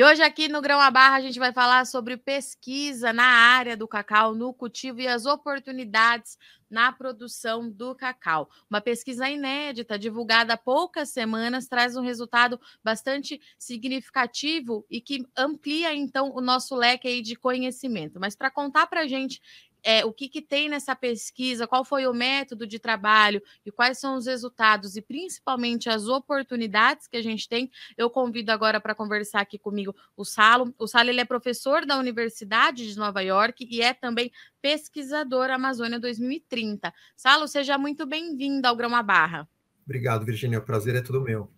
E hoje aqui no Grão a Barra a gente vai falar sobre pesquisa na área do cacau, no cultivo e as oportunidades na produção do cacau. Uma pesquisa inédita, divulgada há poucas semanas, traz um resultado bastante significativo e que amplia então o nosso leque de conhecimento. Mas para contar para a gente é, o que, que tem nessa pesquisa, qual foi o método de trabalho e quais são os resultados e principalmente as oportunidades que a gente tem. Eu convido agora para conversar aqui comigo o Salo. O Salo ele é professor da Universidade de Nova York e é também pesquisador Amazônia 2030. Salo, seja muito bem-vindo ao Grama Barra. Obrigado, Virginia. O prazer é todo meu.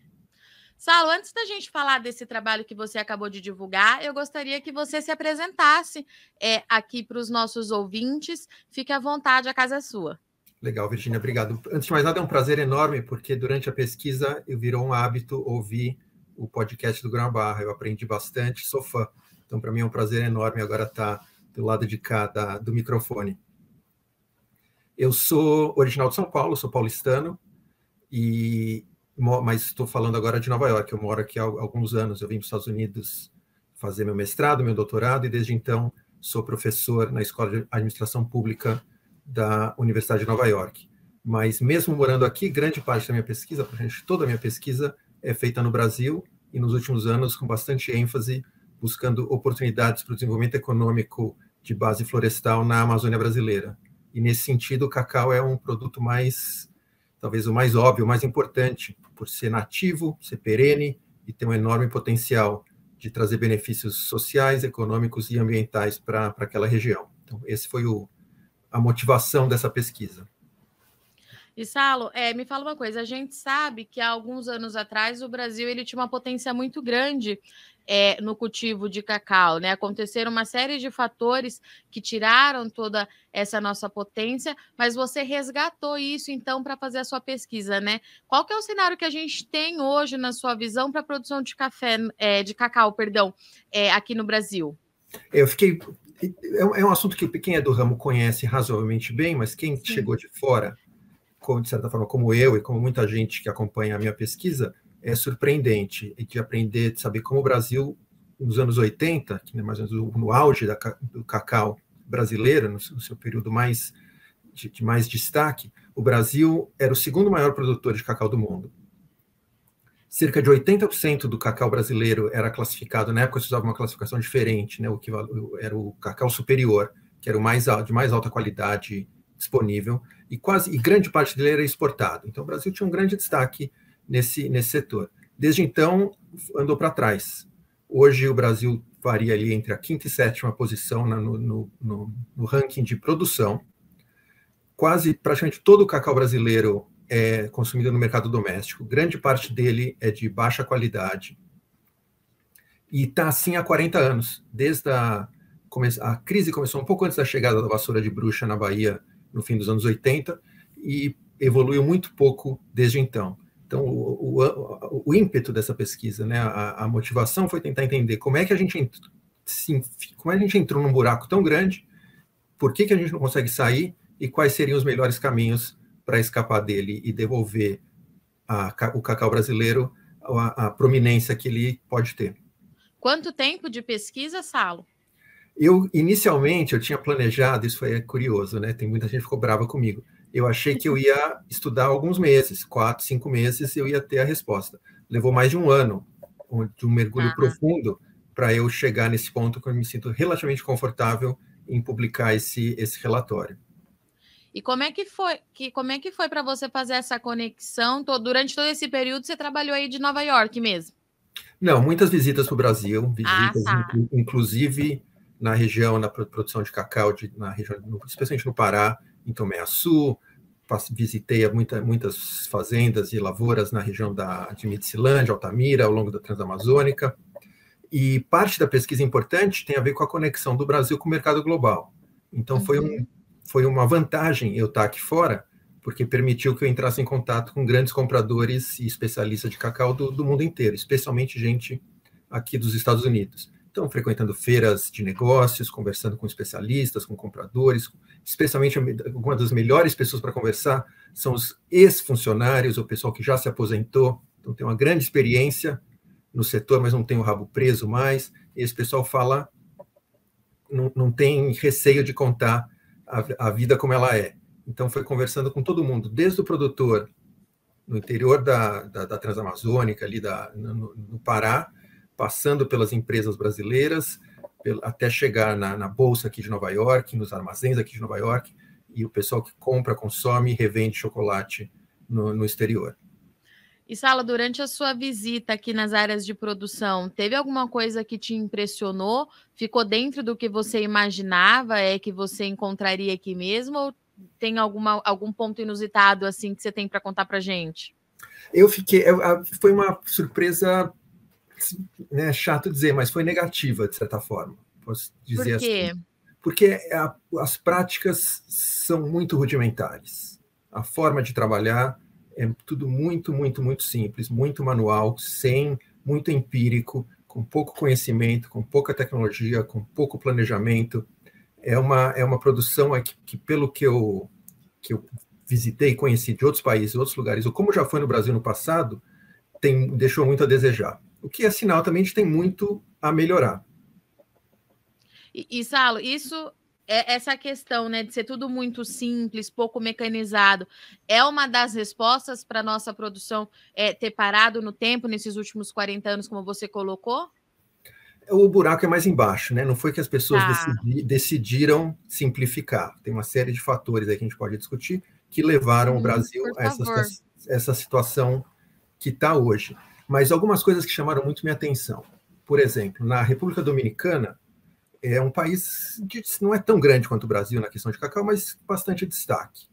Salo, antes da gente falar desse trabalho que você acabou de divulgar, eu gostaria que você se apresentasse é, aqui para os nossos ouvintes. Fique à vontade, a casa é sua. Legal, Virginia, obrigado. Antes de mais nada, é um prazer enorme, porque durante a pesquisa eu virou um hábito ouvir o podcast do Grão Barra. Eu aprendi bastante, sou fã. Então, para mim é um prazer enorme agora estar do lado de cá da, do microfone. Eu sou original de São Paulo, sou paulistano, e mas estou falando agora de Nova York. Eu moro aqui há alguns anos. Eu vim para os Estados Unidos fazer meu mestrado, meu doutorado, e desde então sou professor na Escola de Administração Pública da Universidade de Nova York. Mas mesmo morando aqui, grande parte da minha pesquisa, toda a minha pesquisa é feita no Brasil e nos últimos anos com bastante ênfase buscando oportunidades para o desenvolvimento econômico de base florestal na Amazônia brasileira. E nesse sentido, o cacau é um produto mais talvez o mais óbvio, o mais importante, por ser nativo, ser perene e ter um enorme potencial de trazer benefícios sociais, econômicos e ambientais para aquela região. Então, esse foi o, a motivação dessa pesquisa. E Salo, é, me fala uma coisa, a gente sabe que há alguns anos atrás o Brasil ele tinha uma potência muito grande é, no cultivo de cacau, né? Aconteceram uma série de fatores que tiraram toda essa nossa potência, mas você resgatou isso então para fazer a sua pesquisa, né? Qual que é o cenário que a gente tem hoje na sua visão para a produção de café, é, de cacau, perdão, é, aqui no Brasil? Eu fiquei é um, é assunto que quem é do ramo conhece razoavelmente bem, mas quem Sim. chegou de fora, como, de certa forma, como eu e como muita gente que acompanha a minha pesquisa, é surpreendente de aprender, de saber como o Brasil, nos anos 80, que é mais menos no auge da, do cacau brasileiro, no, no seu período mais de, de, mais destaque, o Brasil era o segundo maior produtor de cacau do mundo. Cerca de 80% do cacau brasileiro era classificado, na época se usava uma classificação diferente, né, o que era o cacau superior, que era o mais de mais alta qualidade disponível, e quase e grande parte dele era exportado. Então o Brasil tinha um grande destaque nesse, nesse setor. Desde então, andou para trás. Hoje, o Brasil varia ali entre a quinta e sétima posição no, no, no, no, ranking de produção. Quase, praticamente todo o cacau brasileiro é consumido no mercado doméstico. Grande parte dele é de baixa qualidade. E está assim há 40 anos. Desde a, a crise começou um pouco antes da chegada da vassoura de bruxa na Bahia, no fim dos anos 80, e evoluiu muito pouco desde então. Então, o, o, o, ímpeto dessa pesquisa, né, a, a, motivação foi tentar entender como é que a gente sim, como é que a gente entrou num buraco tão grande, por que, que a gente não consegue sair e quais seriam os melhores caminhos para escapar dele e devolver a, o cacau brasileiro a, a prominência que ele pode ter. Quanto tempo de pesquisa, Salo? Eu, inicialmente, eu tinha planejado, isso foi curioso, né? Tem muita gente que ficou brava comigo eu achei que eu ia estudar alguns meses, quatro, cinco meses, eu ia ter a resposta. Levou mais de um ano de um mergulho ah. profundo para eu chegar nesse ponto que eu me sinto relativamente confortável em publicar esse, esse relatório. E como é que foi? Que, como é que foi para você fazer essa conexão? durante todo esse período você trabalhou aí de Nova York mesmo? Não, muitas visitas para o Brasil, visitas ah, tá. inclusive na região, na produção de cacau, de, na região, especialmente no Pará, em Tomé Açu, visitei muita, muitas fazendas e lavouras na região da, de Medicilândia, Altamira, ao longo da Transamazônica. E parte da pesquisa importante tem a ver com a conexão do Brasil com o mercado global. Então, foi, um, uhum. foi uma vantagem eu estar aqui fora, porque permitiu que eu entrasse em contato com grandes compradores e especialistas de cacau do, do mundo inteiro, especialmente gente aqui dos Estados Unidos. Então, frequentando feiras de negócios, conversando com especialistas, com compradores, especialmente uma das melhores pessoas para conversar são os ex-funcionários, o pessoal que já se aposentou, então tem uma grande experiência no setor, mas não tem o rabo preso mais. Esse pessoal fala, não, não tem receio de contar a, a vida como ela é. Então, foi conversando com todo mundo, desde o produtor no interior da, da, da Transamazônica, ali da, no, no, Pará, passando pelas empresas brasileiras, até chegar na, na, Bolsa aqui de Nova York, nos armazéns aqui de Nova York, e o pessoal que compra, consome e revende chocolate no, no exterior. E Sala, durante a sua visita aqui nas áreas de produção, teve alguma coisa que te impressionou? Ficou dentro do que você imaginava? É que você encontraria aqui mesmo? Ou tem alguma, algum ponto inusitado assim que você tem para contar para gente? Eu fiquei, foi uma surpresa, né, chato dizer, mas foi negativa de certa forma. Posso dizer Por quê? assim. Porque a, as práticas são muito rudimentares. A forma de trabalhar é tudo muito, muito, muito simples, muito manual, sem muito empírico, com pouco conhecimento, com pouca tecnologia, com pouco planejamento. É uma, é uma produção que, que pelo que eu, que eu visitei e conheci de outros países, outros lugares, ou como já foi no Brasil no passado, tem, deixou muito a desejar. O que é sinal também de tem muito a melhorar. E, e Salo, isso é essa questão né, de ser tudo muito simples, pouco mecanizado, é uma das respostas para a nossa produção é, ter parado no tempo nesses últimos 40 anos, como você colocou? O buraco é mais embaixo, né? Não foi que as pessoas tá. decidi, decidiram simplificar. Tem uma série de fatores aí que a gente pode discutir que levaram hum, o Brasil a essa, essa situação que está hoje. Mas algumas coisas que chamaram muito minha atenção. Por exemplo, na República Dominicana, é um país que não é tão grande quanto o Brasil na questão de cacau, mas bastante destaque.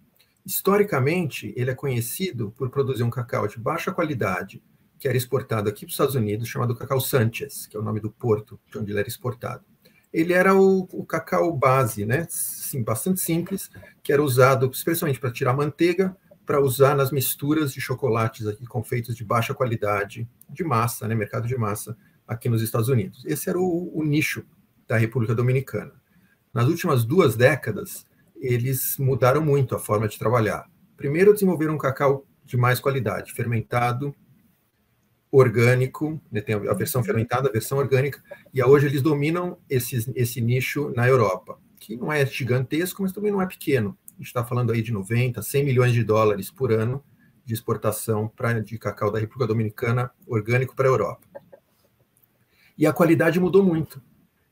Historicamente, ele é conhecido por produzir um cacau de baixa qualidade, que era exportado aqui para os Estados Unidos, chamado cacau Sanchez, que é o nome do porto de onde ele era exportado. Ele era o, o cacau base, né? Sim, bastante simples, que era usado especialmente para tirar manteiga, para usar nas misturas de chocolates aqui confeitos de baixa qualidade, de massa, né? Mercado de massa aqui nos Estados Unidos. Esse era o, o nicho da República Dominicana. Nas últimas duas décadas, eles mudaram muito a forma de trabalhar. Primeiro, desenvolveram um cacau de mais qualidade, fermentado, orgânico, né, tem a versão fermentada, a versão orgânica, e hoje eles dominam esse, esse nicho na Europa, que não é gigantesco, mas também não é pequeno. Está falando aí de 90, 100 milhões de dólares por ano de exportação pra, de cacau da República Dominicana orgânico para a Europa. E a qualidade mudou muito.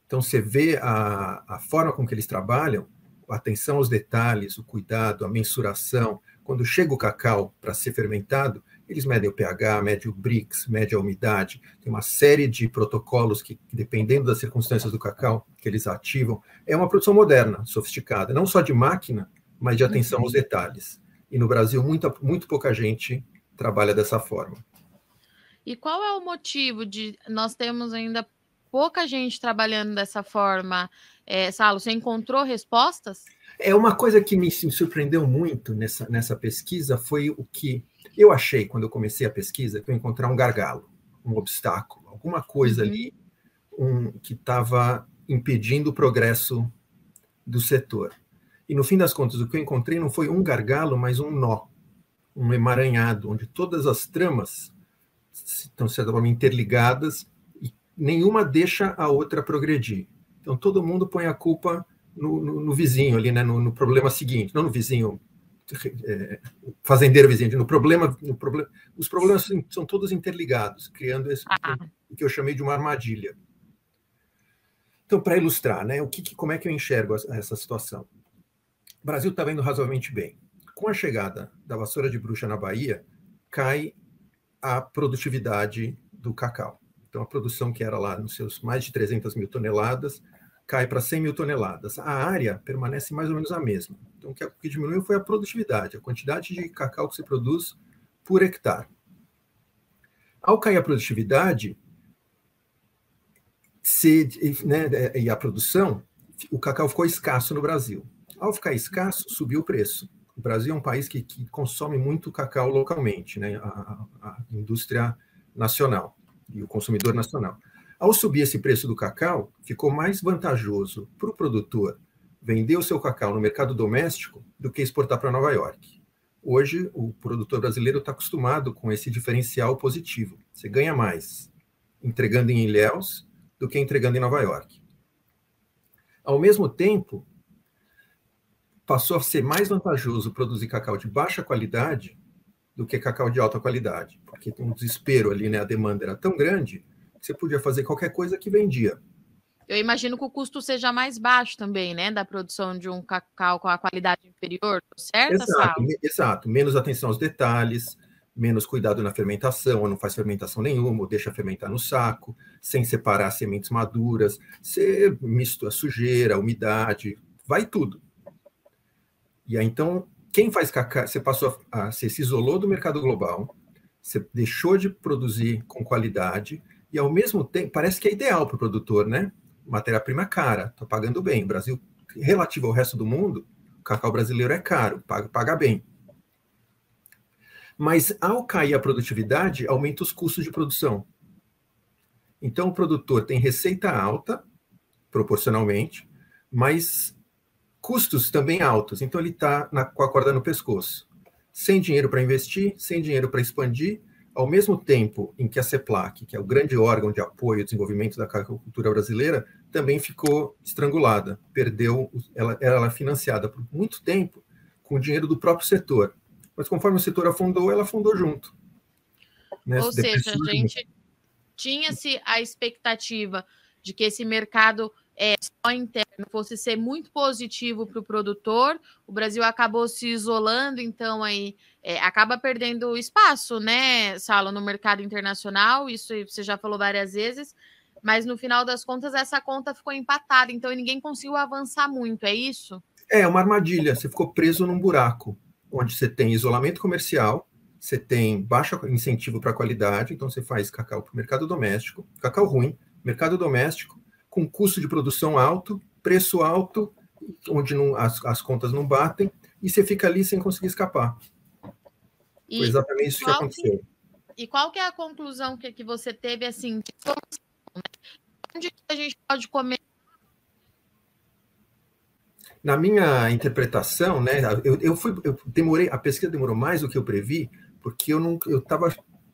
Então, você vê a, a forma com que eles trabalham, a atenção aos detalhes, o cuidado, a mensuração. Quando chega o cacau para ser fermentado, eles medem o pH, medem o Brix, medem a umidade. Tem uma série de protocolos que, dependendo das circunstâncias do cacau, que eles ativam. É uma produção moderna, sofisticada, não só de máquina, mas de atenção aos detalhes. E no Brasil, muita, muito pouca gente trabalha dessa forma. E qual é o motivo de nós temos ainda pouca gente trabalhando dessa forma. É, Salo, você encontrou respostas? É uma coisa que me surpreendeu muito nessa, nessa pesquisa foi o que eu achei quando eu comecei a pesquisa que eu encontrar um gargalo, um obstáculo, alguma coisa uhum. ali um, que estava impedindo o progresso do setor. E no fim das contas, o que eu encontrei não foi um gargalo, mas um nó, um emaranhado, onde todas as tramas estão, forma, interligadas nenhuma deixa a outra progredir. Então todo mundo põe a culpa no, no, no vizinho ali, né, no, no, problema seguinte, não no vizinho é, fazendeiro vizinho, no problema, no problema, os problemas são todos interligados, criando esse ah. o que eu chamei de uma armadilha. Então, para ilustrar, né, o que, como é que eu enxergo essa situação? O Brasil está vendo razoavelmente bem. Com a chegada da vassoura de bruxa na Bahia, cai a produtividade do cacau. Então, a produção que era lá nos seus mais de 300 mil toneladas cai para 100 mil toneladas. A área permanece mais ou menos a mesma. Então, o que diminuiu foi a produtividade, a quantidade de cacau que se produz por hectare. Ao cair a produtividade se, né, e a produção, o cacau ficou escasso no Brasil. Ao ficar escasso, subiu o preço. O Brasil é um país que, que consome muito cacau localmente, né, a, a indústria nacional e o consumidor nacional. Ao subir esse preço do cacau, ficou mais vantajoso para o produtor vender o seu cacau no mercado doméstico do que exportar para Nova York. Hoje, o produtor brasileiro está acostumado com esse diferencial positivo. Você ganha mais entregando em Ilhéus do que entregando em Nova York. Ao mesmo tempo, passou a ser mais vantajoso produzir cacau de baixa qualidade do que cacau de alta qualidade, porque tem um desespero ali, né? A demanda era tão grande que você podia fazer qualquer coisa que vendia. Eu imagino que o custo seja mais baixo também, né, da produção de um cacau com a qualidade inferior, certo? Exato, exato. Menos atenção aos detalhes, menos cuidado na fermentação, ou não faz fermentação nenhuma, ou deixa fermentar no saco, sem separar sementes maduras, você mistura sujeira, umidade, vai tudo. E aí, então, quem faz cacau, você passou a, você se isolou do mercado global, você deixou de produzir com qualidade, e ao mesmo tempo, parece que é ideal para o produtor, né? matéria-prima cara, está pagando bem. O Brasil, relativo ao resto do mundo, o cacau brasileiro é caro, paga, paga bem. Mas ao cair a produtividade, aumenta os custos de produção. Então o produtor tem receita alta, proporcionalmente, mas custos também altos. Então ele está com a corda no pescoço. Sem dinheiro para investir, sem dinheiro para expandir, ao mesmo tempo em que a CEPLAC, que é o grande órgão de apoio ao desenvolvimento da agricultura brasileira, também ficou estrangulada, perdeu, ela era financiada por muito tempo com o dinheiro do próprio setor. Mas conforme o setor afundou, ela afundou junto. Né? Ou seja, a gente tinha-se a expectativa de que esse mercado é, só interno fosse ser muito positivo para o produtor, o Brasil acabou se isolando, então aí é, acaba perdendo espaço, né, Salo, no mercado internacional, isso você já falou várias vezes, mas no final das contas essa conta ficou empatada, então ninguém conseguiu avançar muito, é isso? É uma armadilha, você ficou preso num buraco, onde você tem isolamento comercial, você tem baixo incentivo para qualidade, então você faz cacau para o mercado doméstico, cacau ruim, mercado doméstico, com custo de produção alto, preço alto, onde não, as, as contas não batem, e você fica ali sem conseguir escapar. E Foi exatamente isso que aconteceu. Que, e qual que é a conclusão que, que você teve, assim, né? Onde a gente pode comer? Na minha interpretação, né, eu, eu fui, eu demorei, a pesquisa demorou mais do que eu previ, porque eu não, eu estava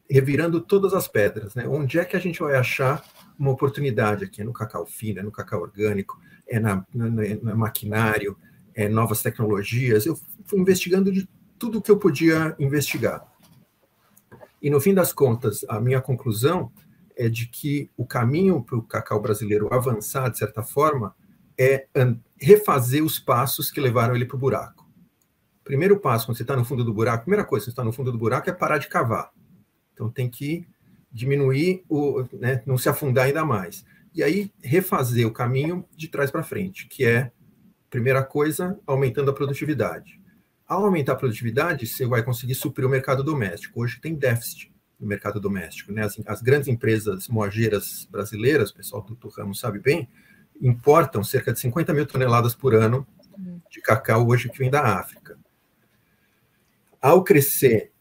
revirando todas as pedras, né? Onde é que a gente vai achar uma oportunidade aqui? É no cacau fino, é no cacau orgânico, é na, na, na maquinário, é novas tecnologias. Eu fui investigando de tudo que eu podia investigar. E no fim das contas, a minha conclusão é de que o caminho para o cacau brasileiro avançar, de certa forma, é refazer os passos que levaram ele para o buraco. Primeiro passo, quando você está no fundo do buraco, primeira coisa, você está no fundo do buraco é parar de cavar. Então tem que diminuir, o, né, não se afundar ainda mais. E aí refazer o caminho de trás para frente, que é, primeira coisa, aumentando a produtividade. Ao aumentar a produtividade, você vai conseguir suprir o mercado doméstico. Hoje tem déficit no mercado doméstico. Né? As, as grandes empresas moageiras brasileiras, o pessoal do, do ramo sabe bem, importam cerca de 50 mil toneladas por ano de cacau hoje que vem da África. Ao crescer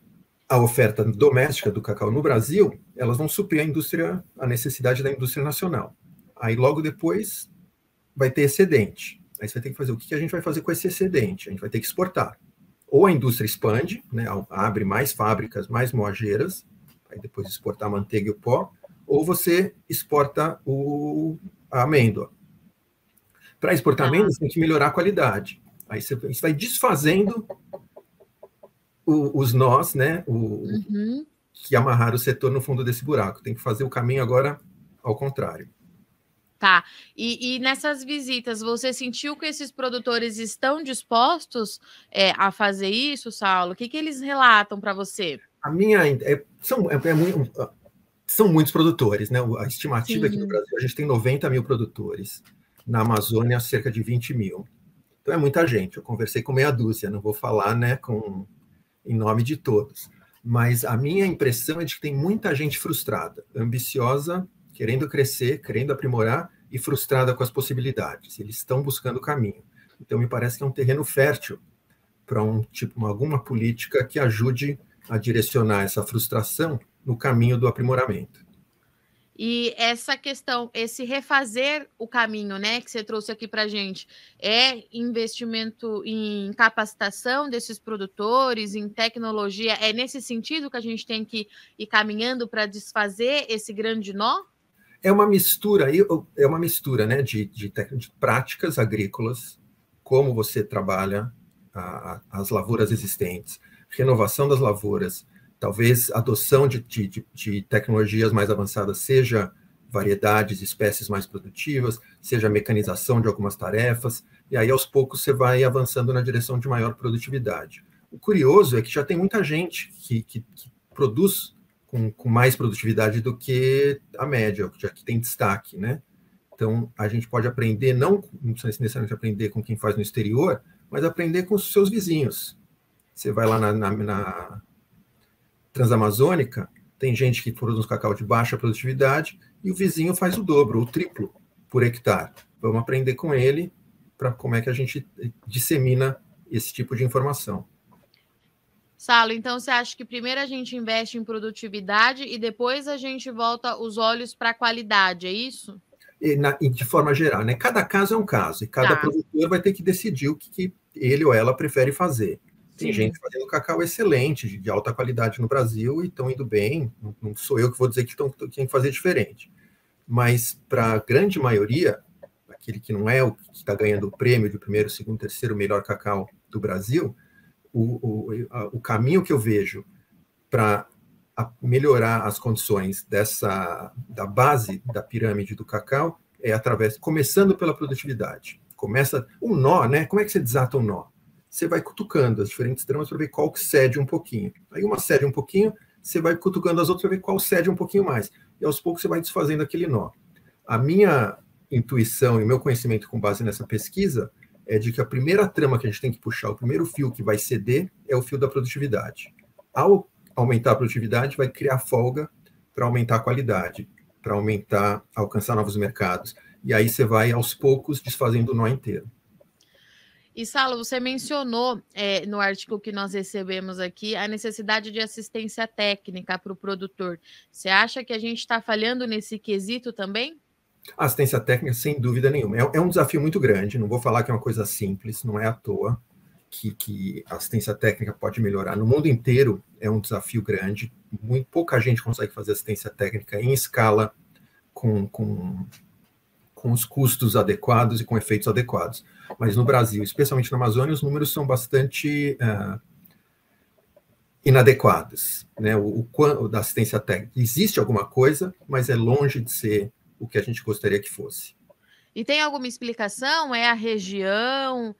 a oferta doméstica do cacau no Brasil, elas vão suprir a indústria, a necessidade da indústria nacional. Aí logo depois vai ter excedente. Aí você vai ter que fazer o que a gente vai fazer com esse excedente? A gente vai ter que exportar. Ou a indústria expande, né, abre mais fábricas, mais moageiras, aí depois exportar a manteiga e o pó, ou você exporta o, a amêndoa. Para exportar amêndoa, você tem que melhorar a qualidade. Aí você, você vai desfazendo o, os nós, né? O, uhum. Que amarrar o setor no fundo desse buraco. Tem que fazer o caminho agora ao contrário. Tá. E, e, nessas visitas, você sentiu que esses produtores estão dispostos é, a fazer isso, Saulo? O que, que eles relatam para você? A minha. É, são, é, é, são muitos produtores, né? A estimativa Sim. aqui no Brasil, a gente tem 90 mil produtores. Na Amazônia, cerca de 20 mil. Então é muita gente. Eu conversei com meia dúzia, não vou falar né, com em nome de todos. Mas a minha impressão é de que tem muita gente frustrada, ambiciosa, querendo crescer, querendo aprimorar e frustrada com as possibilidades. Eles estão buscando o caminho. Então me parece que é um terreno fértil para um tipo alguma política que ajude a direcionar essa frustração no caminho do aprimoramento. E essa questão, esse refazer o caminho, né, que você trouxe aqui para a gente, é investimento em capacitação desses produtores, em tecnologia? É nesse sentido que a gente tem que ir caminhando para desfazer esse grande nó? É uma mistura, é uma mistura né, de, de, de práticas agrícolas, como você trabalha a, as lavouras existentes, renovação das lavouras, talvez adoção de, de, de tecnologias mais avançadas, seja variedades, espécies mais produtivas, seja mecanização de algumas tarefas, e aí aos poucos você vai avançando na direção de maior produtividade. O curioso é que já tem muita gente que, que, que produz com, com, mais produtividade do que a média, já que tem destaque, né? Então, a gente pode aprender, não, não precisa necessariamente aprender com quem faz no exterior, mas aprender com os seus vizinhos. Você vai lá na, na, na Transamazônica, tem gente que produz cacau de baixa produtividade e o vizinho faz o dobro, o triplo por hectare. Vamos aprender com ele para como é que a gente dissemina esse tipo de informação. Salo, então você acha que primeiro a gente investe em produtividade e depois a gente volta os olhos para a qualidade, é isso? E, na, e de forma geral, né? Cada caso é um caso, e cada tá. produtor vai ter que decidir o que, que ele ou ela prefere fazer. Tem Sim. gente fazendo cacau excelente, de alta qualidade no Brasil, e estão indo bem. Não, não, sou eu que vou dizer que tão, tem que fazer diferente. Mas para a grande maioria, aquele que não é o que está ganhando o prêmio de primeiro, segundo, terceiro melhor cacau do Brasil, o, o, a, o caminho que eu vejo para melhorar as condições dessa da base da pirâmide do cacau é através começando pela produtividade. Começa um nó, né? Como é que você desata um nó? Você vai cutucando as diferentes tramas para ver qual que cede um pouquinho. Aí uma cede um pouquinho, você vai cutucando as outras para ver qual cede um pouquinho mais. E aos poucos você vai desfazendo aquele nó. A minha intuição e o meu conhecimento com base nessa pesquisa é de que a primeira trama que a gente tem que puxar, o primeiro fio que vai ceder é o fio da produtividade. Ao aumentar a produtividade, vai criar folga para aumentar a qualidade, para aumentar, alcançar novos mercados. E aí você vai aos poucos desfazendo o nó inteiro. E Salo, você mencionou é, no artigo que nós recebemos aqui a necessidade de assistência técnica para o produtor. Você acha que a gente está falhando nesse quesito também? Assistência técnica, sem dúvida nenhuma. É, é, um desafio muito grande, não vou falar que é uma coisa simples, não é à toa que, que assistência técnica pode melhorar. No mundo inteiro é um desafio grande, muito pouca gente consegue fazer assistência técnica em escala com, com, com os custos adequados e com efeitos adequados. Mas no Brasil, especialmente na Amazônia, os números são bastante uh, inadequados. Né? O, o, da assistência técnica. Existe alguma coisa, mas é longe de ser o que a gente gostaria que fosse. E tem alguma explicação? É a região?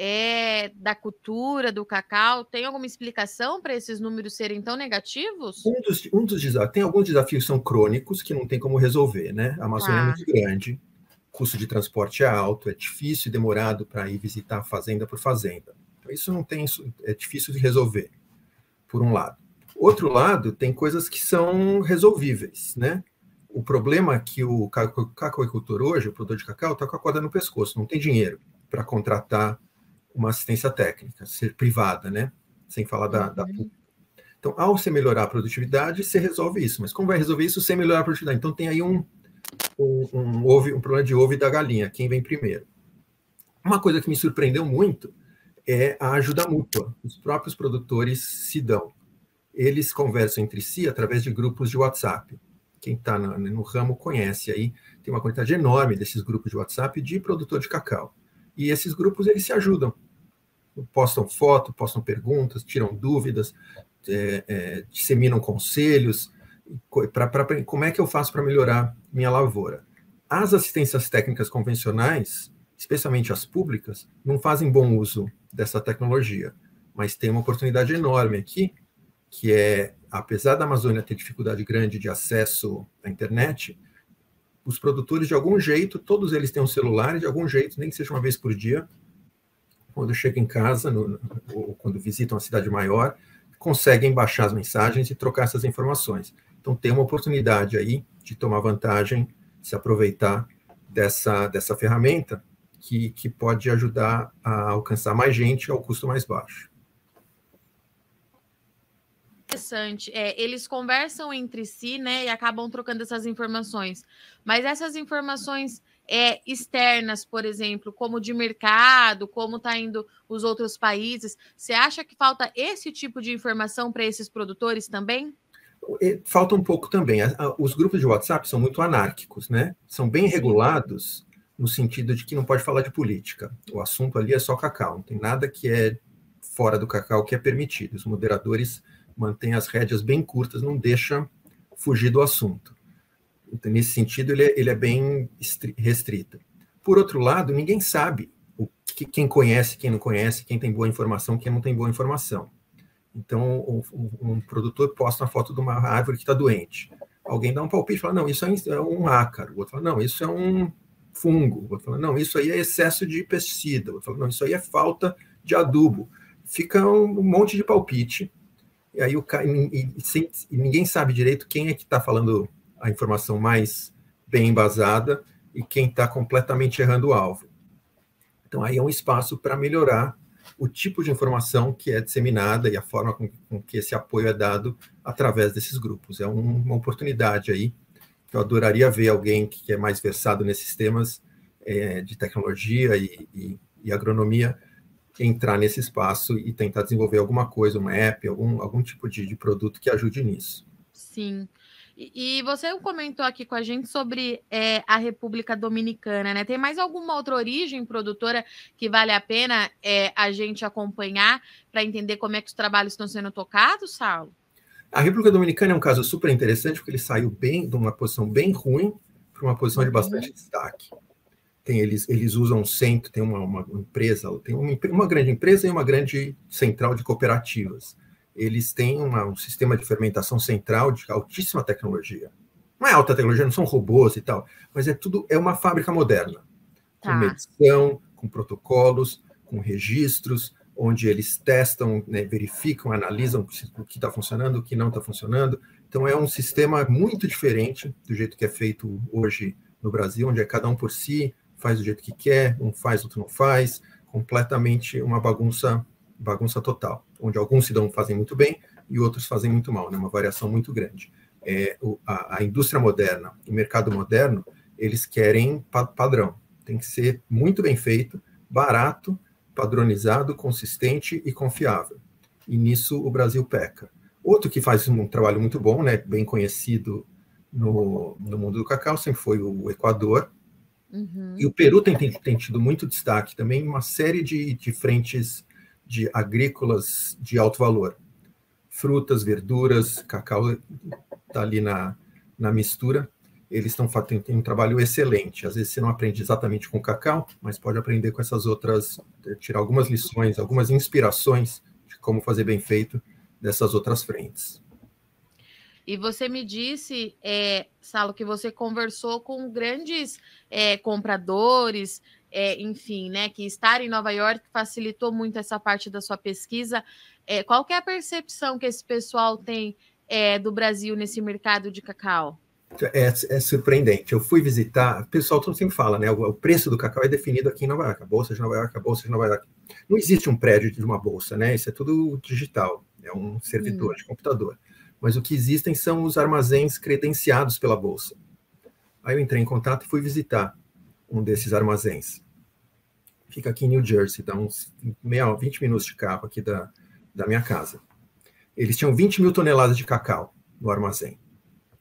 É da cultura do cacau? Tem alguma explicação para esses números serem tão negativos? Um dos, um dos desafios, tem alguns desafios que são crônicos que não tem como resolver, né? A Amazônia é ah. é muito grande, custo de transporte é alto, é difícil e demorado para ir visitar fazenda por fazenda. Então, isso não tem, é difícil de resolver, por um lado. Outro lado, tem coisas que são resolvíveis, né? O problema é que o cacauicultor hoje, o produtor de cacau, está com a corda no pescoço, não tem dinheiro para contratar uma assistência técnica, ser privada, né? Sem falar da, da uhum. Então, ao você melhorar a produtividade, você resolve isso. Mas como vai resolver isso sem melhorar a produtividade? Então, tem aí um, um, um, ovo, um problema de ovo e da galinha, quem vem primeiro. Uma coisa que me surpreendeu muito é a ajuda mútua. Os próprios produtores se dão. Eles conversam entre si através de grupos de WhatsApp quem está no, no, ramo conhece aí, tem uma quantidade enorme desses grupos de WhatsApp de produtor de cacau. E esses grupos, eles se ajudam. Postam foto, postam perguntas, tiram dúvidas, é, é, disseminam conselhos, pra, pra, como é que eu faço para melhorar minha lavoura. As assistências técnicas convencionais, especialmente as públicas, não fazem bom uso dessa tecnologia, mas tem uma oportunidade enorme aqui, que é apesar da Amazônia ter dificuldade grande de acesso à internet, os produtores, de algum jeito, todos eles têm um celular e de algum jeito, nem que seja uma vez por dia, quando chegam em casa, no, ou quando visitam a cidade maior, conseguem baixar as mensagens e trocar essas informações. Então, tem uma oportunidade aí de tomar vantagem, se aproveitar dessa, dessa ferramenta que, que pode ajudar a alcançar mais gente ao custo mais baixo interessante. É, eles conversam entre si, né, e acabam trocando essas informações. Mas essas informações é, externas, por exemplo, como de mercado, como está indo os outros países, você acha que falta esse tipo de informação para esses produtores também? Falta um pouco também. Os grupos de WhatsApp são muito anárquicos, né? São bem regulados no sentido de que não pode falar de política. O assunto ali é só cacau, não tem nada que é fora do cacau que é permitido. Os moderadores mantêm as rédeas bem curtas, não deixam fugir do assunto. Então, nesse sentido, ele é, ele é bem restrito. Por outro lado, ninguém sabe o que, quem conhece, quem não conhece, quem tem boa informação, quem não tem boa informação. Então, um, um produtor posta uma foto de uma árvore que está doente. Alguém dá um palpite e fala, não, isso é um ácaro. O outro fala, não, isso é um fungo. O outro fala, não, isso aí é excesso de pesticida. O outro fala, não, isso aí é falta de adubo. Fica um, um monte de palpite. E aí o e, e, e ninguém sabe direito quem é que está falando a informação mais bem embasada e quem está completamente errando o alvo. Então, aí é um espaço para melhorar o tipo de informação que é disseminada e a forma com, com que esse apoio é dado através desses grupos. É um, uma oportunidade aí que eu adoraria ver alguém que é mais versado nesses temas é, de tecnologia e, e, e, agronomia entrar nesse espaço e tentar desenvolver alguma coisa, uma app, algum, algum tipo de, de produto que ajude nisso. Sim. E, você comentou aqui com a gente sobre é, a República Dominicana, né? Tem mais alguma outra origem produtora que vale a pena é, a gente acompanhar para entender como é que os trabalhos estão sendo tocados, Saulo? A República Dominicana é um caso super interessante porque ele saiu bem de uma posição bem ruim para uma posição de bastante uhum. destaque. Tem, eles, eles usam um centro, tem uma, uma empresa, tem uma, uma grande empresa e uma grande central de cooperativas eles têm uma, um sistema de fermentação central de altíssima tecnologia. Não é alta tecnologia, não são robôs e tal, mas é tudo, é uma fábrica moderna, tá. com medição, com protocolos, com registros, onde eles testam, né, verificam, analisam o que está funcionando, o que não está funcionando. Então é um sistema muito diferente do jeito que é feito hoje no Brasil, onde é cada um por si, faz do jeito que quer, um faz, outro não faz, completamente uma bagunça bagunça total, onde alguns se dão fazem muito bem e outros fazem muito mal, né? uma variação muito grande. É, o, a, a, indústria moderna, o mercado moderno, eles querem pa padrão, tem que ser muito bem feito, barato, padronizado, consistente e confiável. E nisso o Brasil peca. Outro que faz um trabalho muito bom, né, bem conhecido no, no mundo do cacau, sempre foi o Equador. Uhum. E o Peru tem, tem, tem, tido muito destaque também em uma série de, de frentes de agrícolas de alto valor. Frutas, verduras, cacau está ali na, na mistura. Eles estão fazendo um trabalho excelente. Às vezes você não aprende exatamente com cacau, mas pode aprender com essas outras, eh, tirar algumas lições, algumas inspirações de como fazer bem feito dessas outras frentes. E você me disse, é, Salo, que você conversou com grandes é, compradores, é, enfim, né, que estar em Nova York facilitou muito essa parte da sua pesquisa. É, qual é a percepção que esse pessoal tem é, do Brasil nesse mercado de cacau? É, é, surpreendente. Eu fui visitar, o pessoal sempre fala, né? O, o, preço do cacau é definido aqui em Nova York, a bolsa de Nova York, a bolsa de Nova York. Não existe um prédio de uma bolsa, né? Isso é tudo digital, é um servidor hum. de computador. Mas o que existem são os armazéns credenciados pela bolsa. Aí eu entrei em contato e fui visitar um desses armazéns. Fica aqui em New Jersey, dá uns meia, 20 minutos de carro aqui da, da minha casa. Eles tinham 20 mil toneladas de cacau no armazém.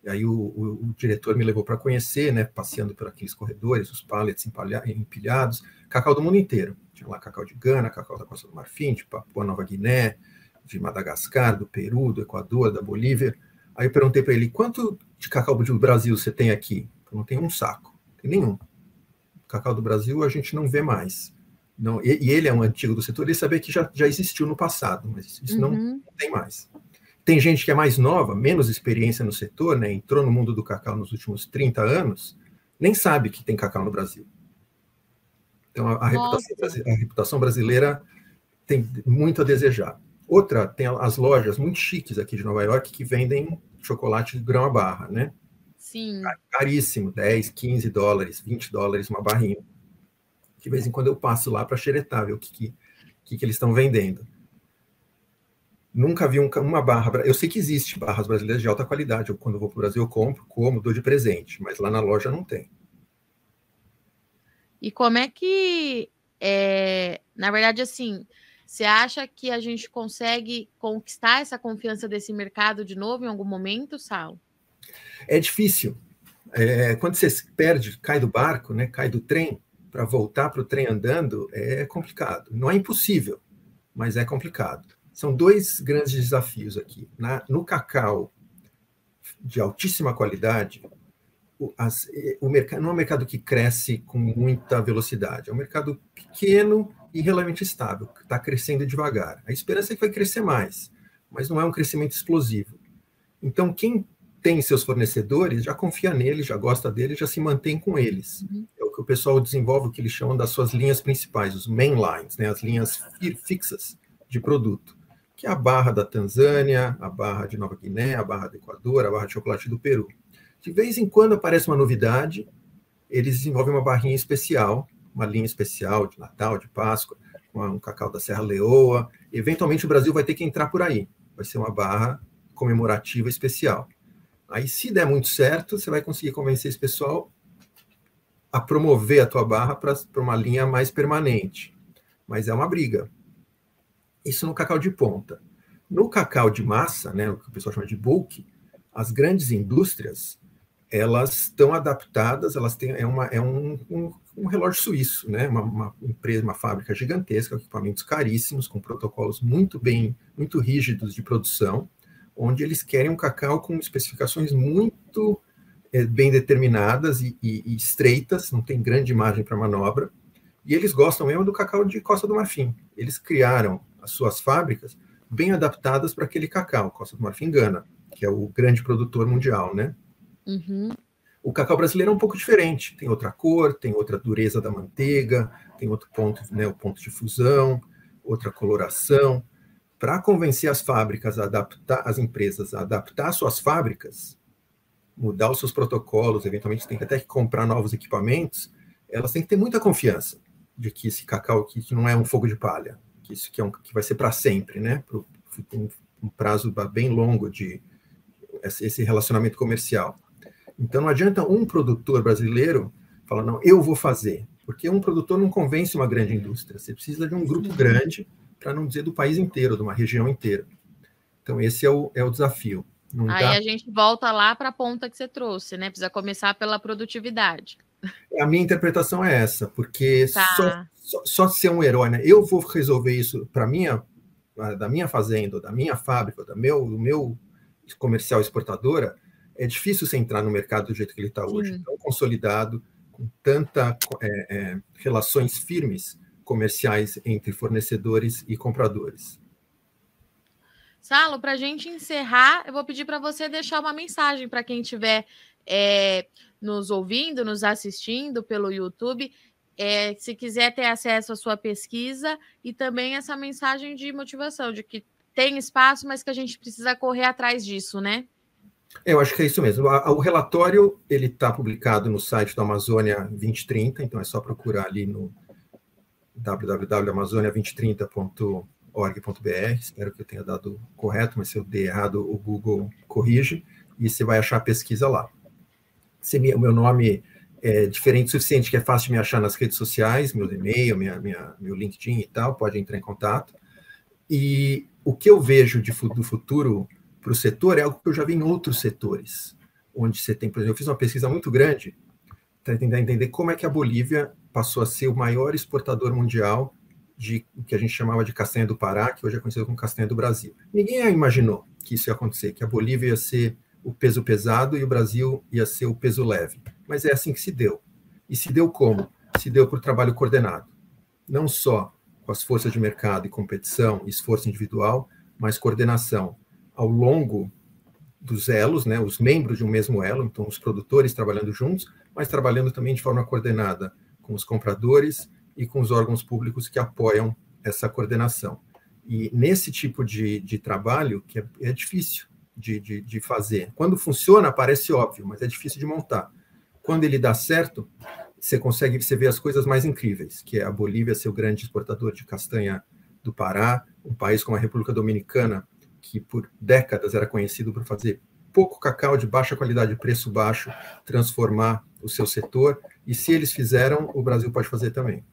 E aí o, o, o diretor me levou para conhecer, né, passeando por aqueles corredores, os pallets empilhados, cacau do mundo inteiro. Tinha lá cacau de Gana, cacau da Costa do Marfim, de Papua Nova Guiné, de Madagascar, do Peru, do Equador, da Bolívia. Aí eu perguntei para ele, quanto de cacau do Brasil você tem aqui? Eu não tenho um saco, tem nenhum. Cacau do Brasil a gente não vê mais. Não, e, e, ele é um antigo do setor, ele sabia que já, já existiu no passado, mas isso uhum. não tem mais. Tem gente que é mais nova, menos experiência no setor, né, entrou no mundo do cacau nos últimos 30 anos, nem sabe que tem cacau no Brasil. Então, a, a, reputação, a reputação, brasileira tem muito a desejar. Outra, tem as lojas muito chiques aqui de Nova York que vendem chocolate de grão a barra, né? Sim. Caríssimo, 10, 15 dólares, 20 dólares uma barrinha. De vez em quando eu passo lá para xeretar, ver o que, que, que, eles estão vendendo. Nunca vi um, uma barra. Eu sei que existe barras brasileiras de alta qualidade. Eu, quando eu vou para o Brasil, eu compro, como, dou de presente, mas lá na loja não tem. E como é que. É, na verdade, assim, Você acha que a gente consegue conquistar essa confiança desse mercado de novo em algum momento, Sal? É difícil. É, quando você perde, cai do barco, né, cai do trem, para voltar para o trem andando é complicado. Não é impossível, mas é complicado. São dois grandes desafios aqui. Na, no cacau de altíssima qualidade, o, as, o mercado não é um mercado que cresce com muita velocidade, é um mercado pequeno e relativamente estável, está crescendo devagar. A esperança é que vai crescer mais, mas não é um crescimento explosivo. Então, quem tem seus fornecedores já confia neles, já gosta deles, já se mantém com eles. Uhum. É o que o pessoal desenvolve, o que eles chamam das suas linhas principais, os mainlines, né, as linhas fixas de produto que é a barra da Tanzânia, a barra de Nova Guiné, a barra do Equador, a barra de chocolate do Peru. De vez em quando aparece uma novidade, eles desenvolvem uma barrinha especial, uma linha especial de Natal, de Páscoa, com um cacau da Serra Leoa. Eventualmente o Brasil vai ter que entrar por aí. Vai ser uma barra comemorativa especial. Aí, se der muito certo, você vai conseguir convencer esse pessoal a promover a tua barra para uma linha mais permanente. Mas é uma briga, isso no cacau de ponta. No cacau de massa, né, o que o pessoal chama de bulk, as grandes indústrias elas estão adaptadas, elas têm é, uma, é um, um, um relógio suíço, né, uma, uma, empresa, uma fábrica gigantesca, equipamentos caríssimos, com protocolos muito bem, muito rígidos de produção, onde eles querem um cacau com especificações muito é, bem determinadas e, e, e estreitas, não tem grande margem para manobra, e eles gostam mesmo do cacau de Costa do Marfim. Eles criaram as suas fábricas bem adaptadas para aquele cacau, Costa do Marfim Gana, que é o grande produtor mundial, né? Uhum. O cacau brasileiro é um pouco diferente, tem outra cor, tem outra dureza da manteiga, tem outro ponto, né, o ponto de fusão, outra coloração. Para convencer as fábricas a adaptar, as empresas a adaptar suas fábricas, mudar os seus protocolos, eventualmente tem até que comprar novos equipamentos, elas têm que ter muita confiança de que esse cacau aqui que não é um fogo de palha, que isso que, é um, que vai ser para sempre, né? Pro, um, um prazo bem longo de esse relacionamento comercial. Então não adianta um produtor brasileiro falar, não, eu vou fazer, porque um produtor não convence uma grande indústria. Você precisa de um grupo grande, para não dizer do país inteiro, de uma região inteira. Então esse é o, é o desafio. Não Aí dá... a gente volta lá para a ponta que você trouxe, né? Precisa começar pela produtividade. A minha interpretação é essa, porque tá. só, só, só ser um herói, né? Eu vou resolver isso para minha, da minha fazenda, da minha fábrica, do meu, do meu comercial exportadora, é difícil você entrar no mercado do jeito que ele está hoje, tão consolidado, com tanta é, é, relações firmes comerciais entre fornecedores e compradores. Salo, para a gente encerrar, eu vou pedir para você deixar uma mensagem para quem estiver é, nos ouvindo, nos assistindo pelo YouTube, é, se quiser ter acesso à sua pesquisa e também essa mensagem de motivação, de que tem espaço, mas que a gente precisa correr atrás disso, né? Eu acho que é isso mesmo. O relatório ele está publicado no site da Amazônia 2030, então é só procurar ali no www.amazonia2030.org.br. Espero que eu tenha dado correto, mas se eu der errado, o Google corrige e você vai achar a pesquisa lá se o meu nome é diferente o suficiente, que é fácil de me achar nas redes sociais, meu e-mail, minha, minha, meu LinkedIn e tal, pode entrar em contato. E o que eu vejo de, do futuro para o setor é algo que eu já vi em outros setores, onde você tem, por exemplo, eu fiz uma pesquisa muito grande para tentar entender como é que a Bolívia passou a ser o maior exportador mundial de o que a gente chamava de castanha do Pará, que hoje é conhecido como castanha do Brasil. Ninguém imaginou que isso ia acontecer, que a Bolívia ia ser o peso pesado e o Brasil ia ser o peso leve. Mas é assim que se deu. E se deu como? Se deu por trabalho coordenado. Não só com as forças de mercado e competição, esforço individual, mas coordenação ao longo dos elos, né, os membros de um mesmo elo, então os produtores trabalhando juntos, mas trabalhando também de forma coordenada com os compradores e com os órgãos públicos que apoiam essa coordenação. E nesse tipo de, de trabalho, que é, é difícil, de, de, de fazer. Quando funciona, parece óbvio, mas é difícil de montar. Quando ele dá certo, você consegue você vê as coisas mais incríveis, que é a Bolívia ser o grande exportador de castanha do Pará, um país como a República Dominicana, que por décadas era conhecido por fazer pouco cacau de baixa qualidade, preço baixo, transformar o seu setor, e se eles fizeram, o Brasil pode fazer também.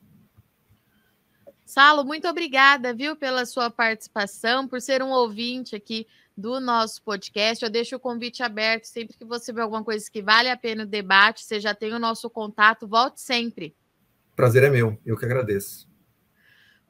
Salo, muito obrigada, viu, pela sua participação, por ser um ouvinte aqui do nosso podcast. Eu deixo o convite aberto sempre que você vê alguma coisa que vale a pena o debate, você já tem o nosso contato, volte sempre. Prazer é meu, eu que agradeço.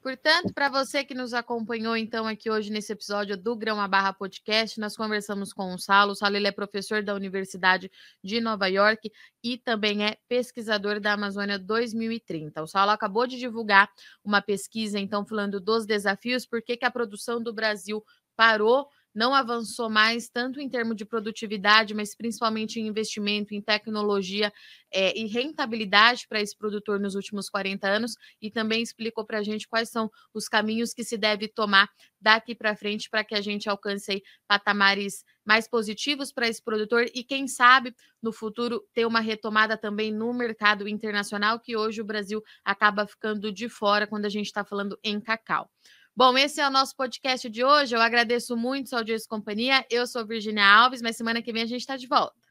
Portanto, para você que nos acompanhou então aqui hoje nesse episódio do Grama Barra Podcast, nós conversamos com o Salo. O Salo ele é professor da Universidade de Nova York e também é pesquisador da Amazônia 2030. O Salo acabou de divulgar uma pesquisa, então, falando dos desafios, por que a produção do Brasil parou não avançou mais, tanto em termos de produtividade, mas principalmente em investimento em tecnologia é, e rentabilidade para esse produtor nos últimos 40 anos, e também explicou para a gente quais são os caminhos que se deve tomar daqui para frente para que a gente alcance patamares mais positivos para esse produtor e, quem sabe, no futuro ter uma retomada também no mercado internacional, que hoje o Brasil acaba ficando de fora quando a gente está falando em cacau. Bom, esse é o nosso podcast de hoje. Eu agradeço muito sua audiência e companhia. Eu sou Virginia Alves, mas semana que vem a gente está de volta.